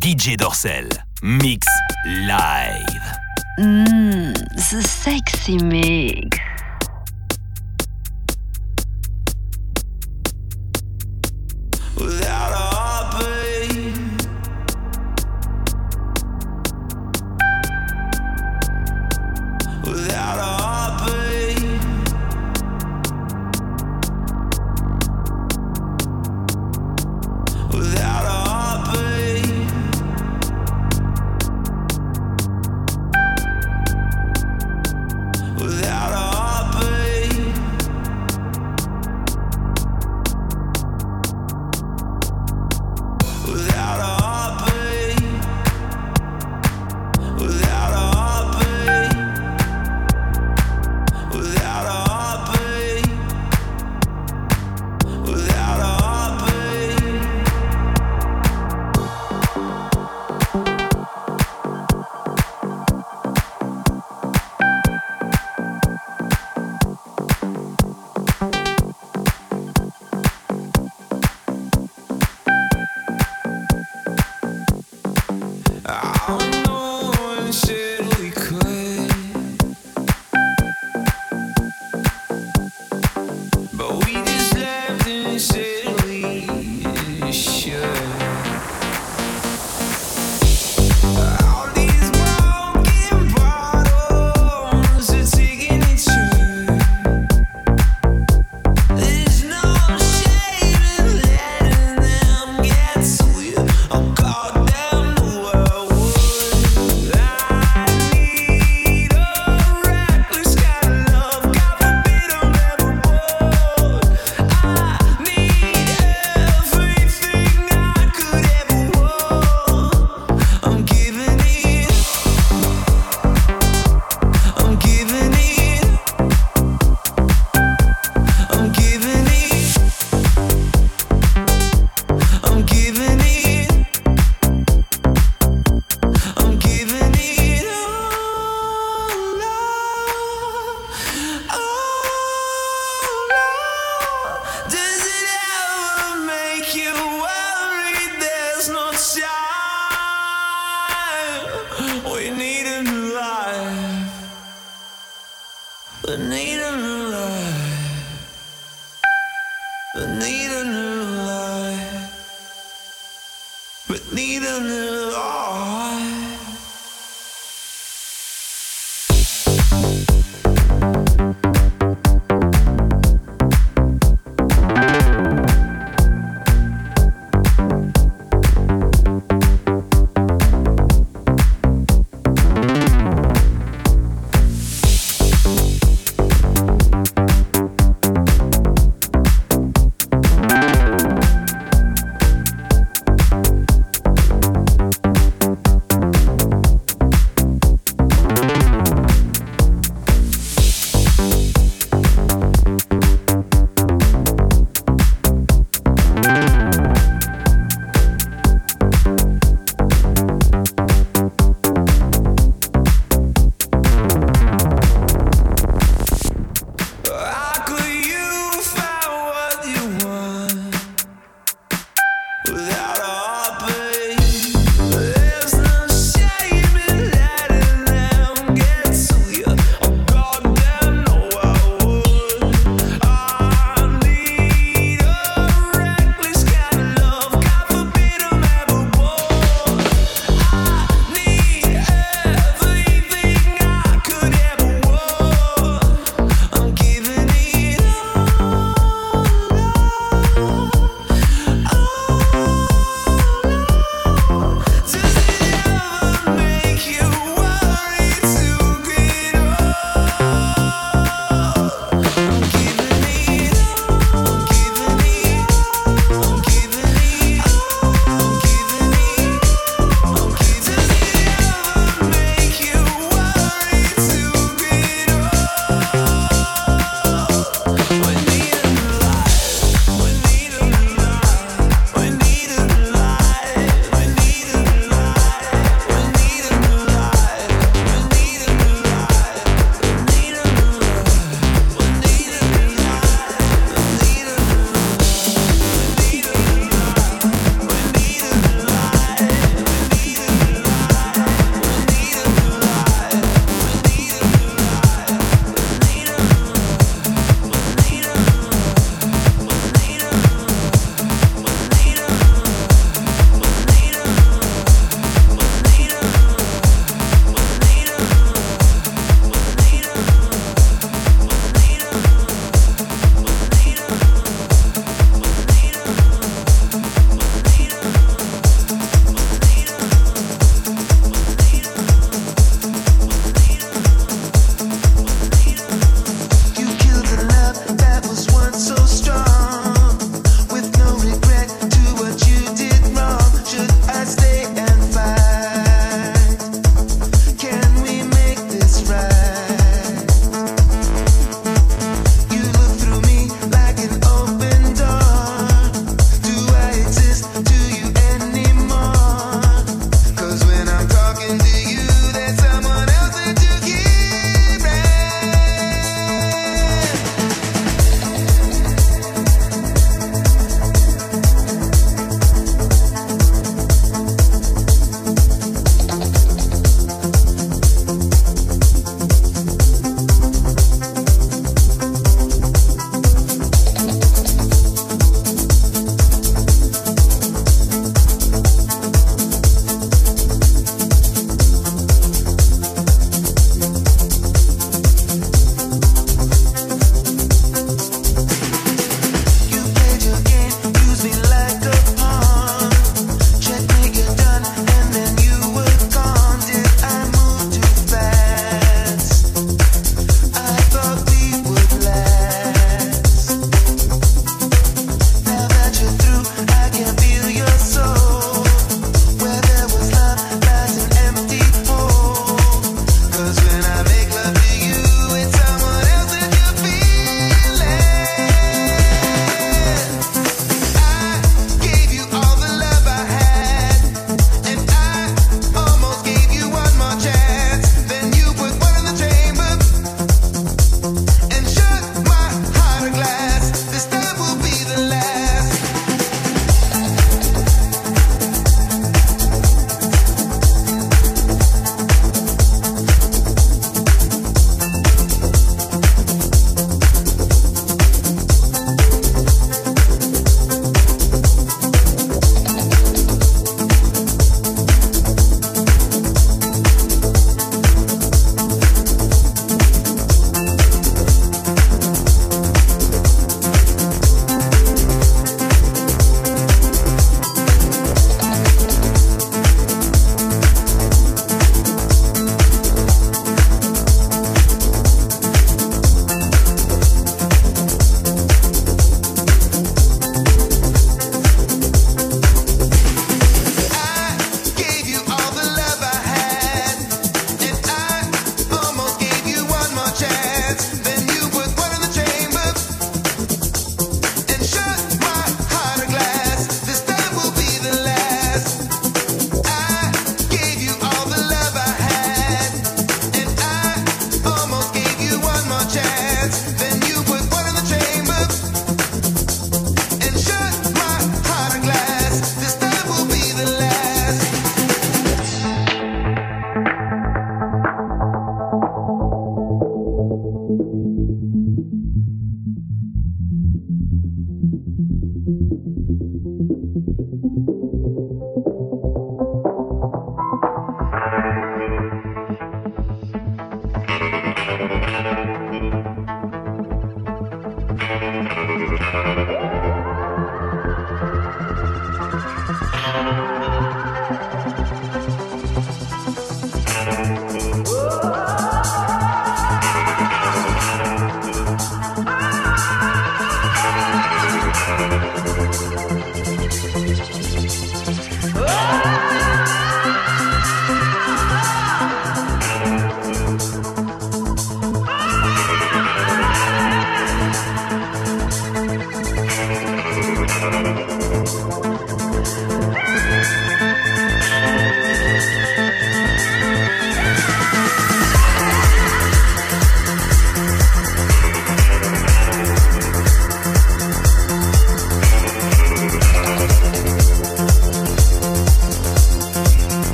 DJ Dorsel. Mix live. Mmm, sexy mix.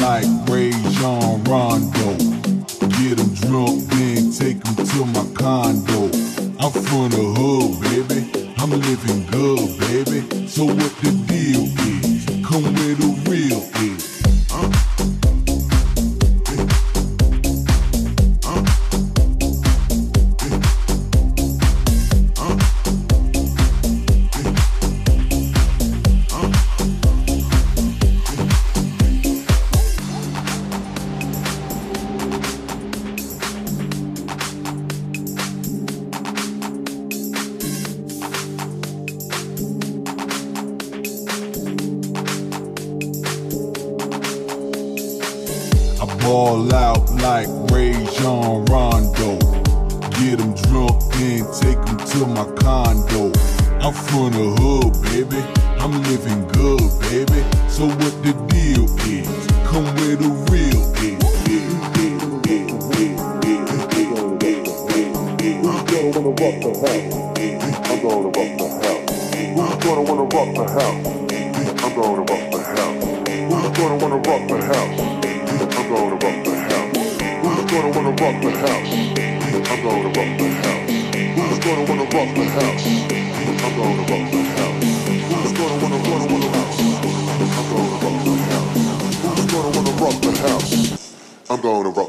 like Ray John Rondo. Get him drunk, then take him to my condo. I'm from the hood, baby. I'm living good, baby. So what the deal is? Come with the real is. go on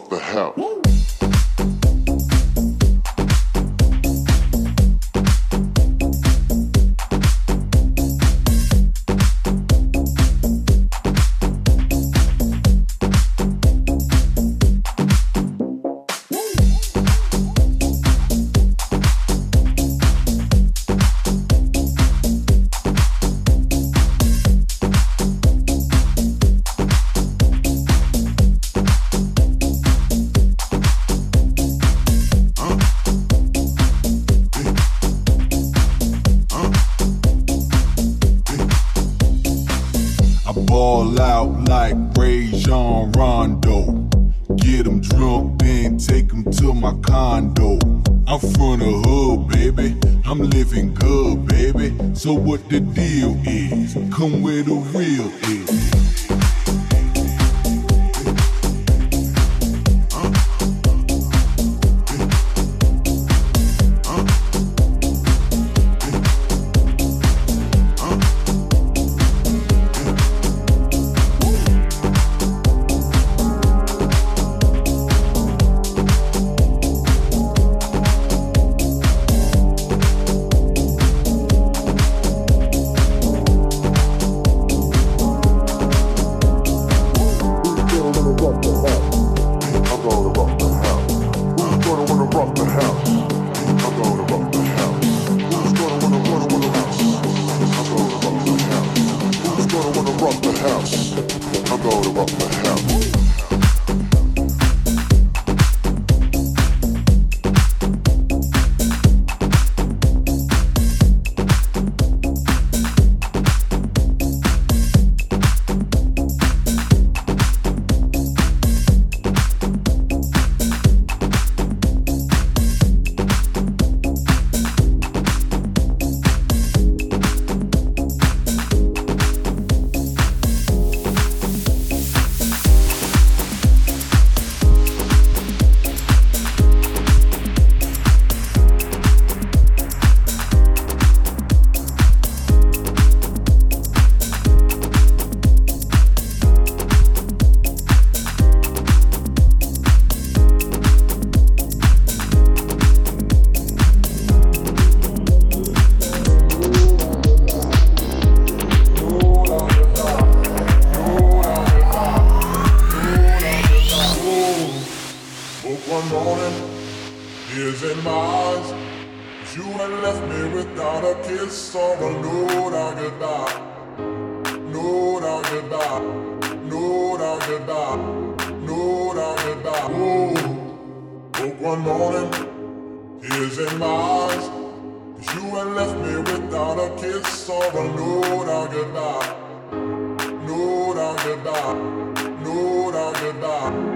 bar.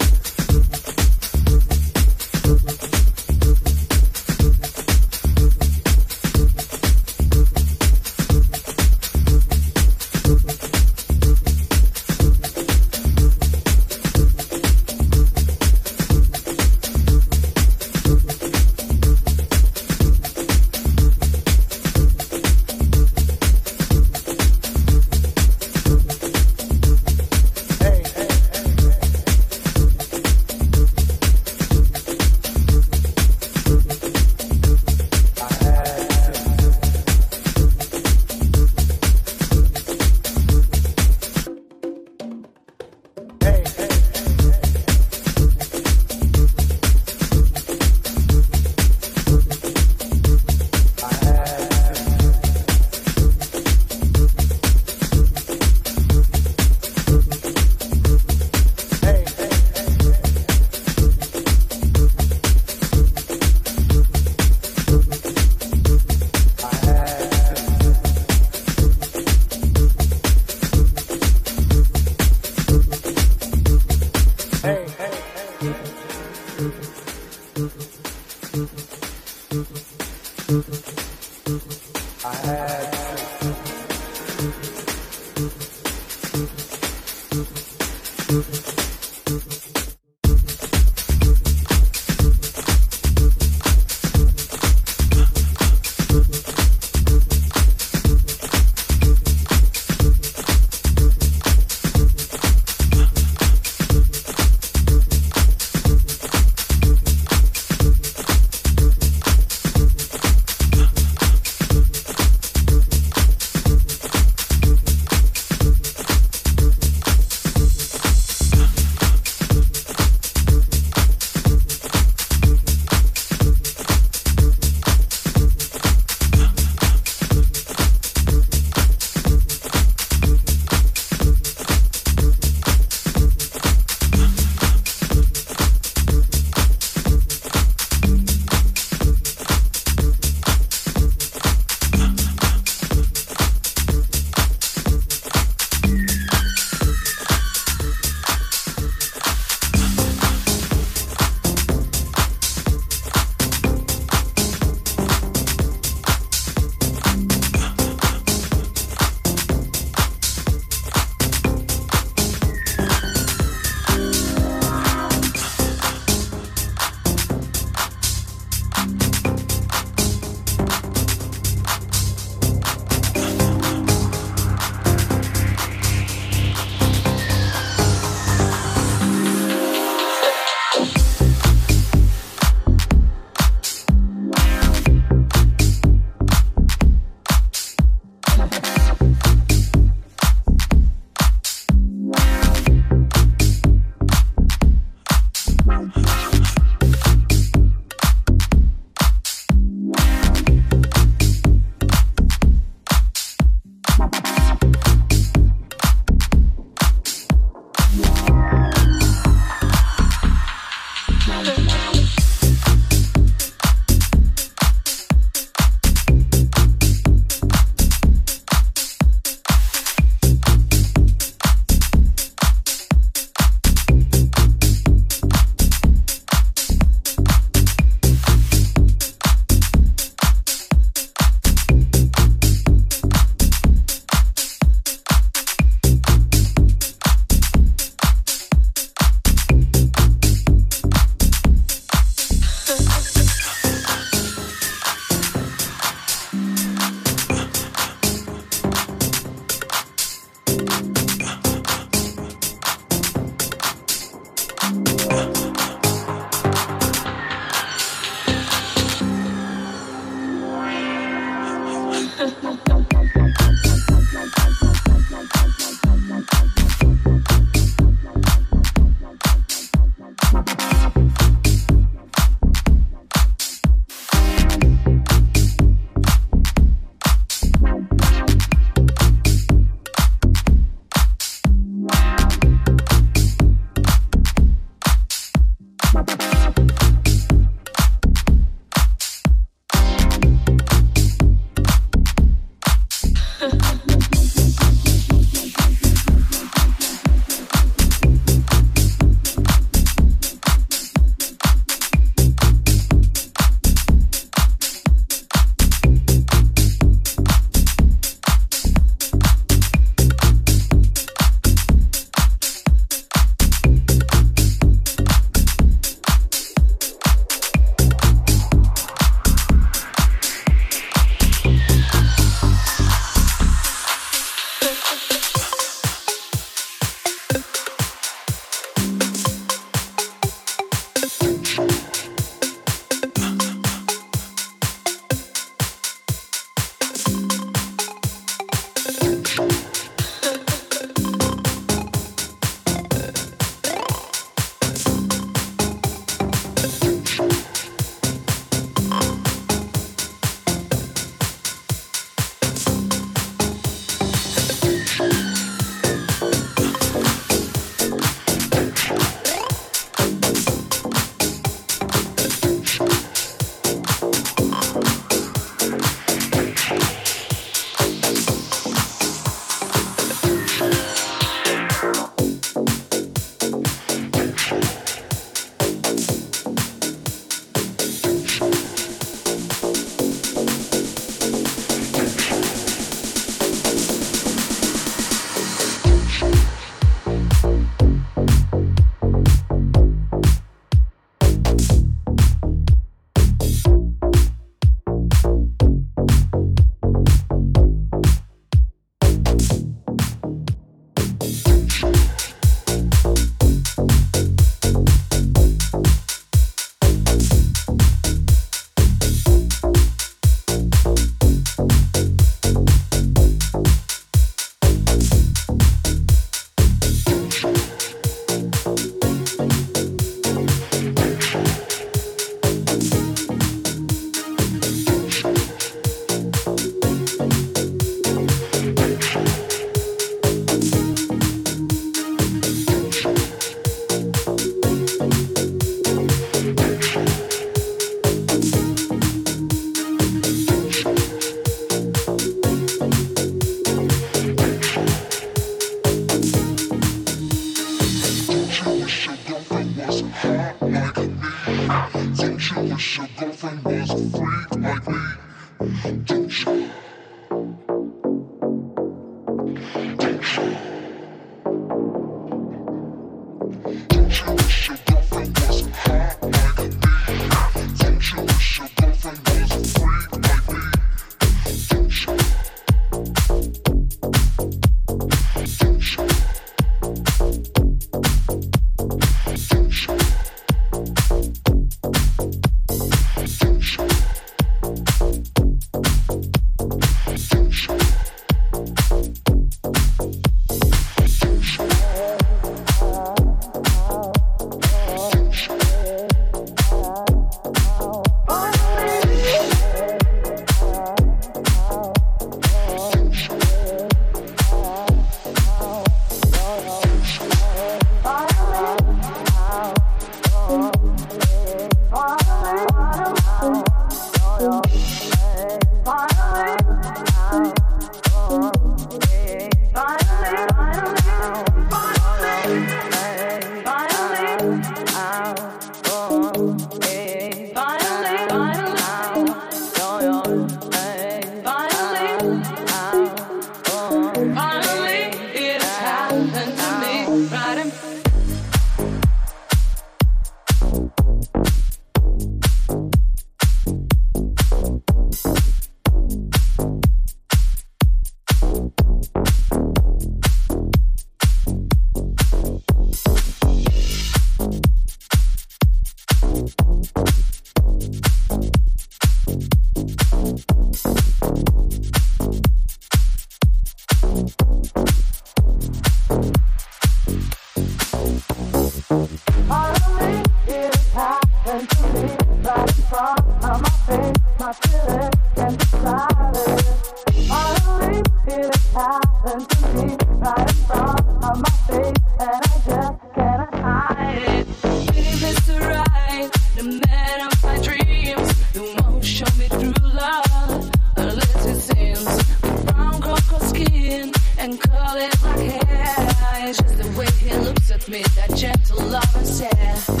me that gentle love and said.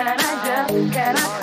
Can I just, can I?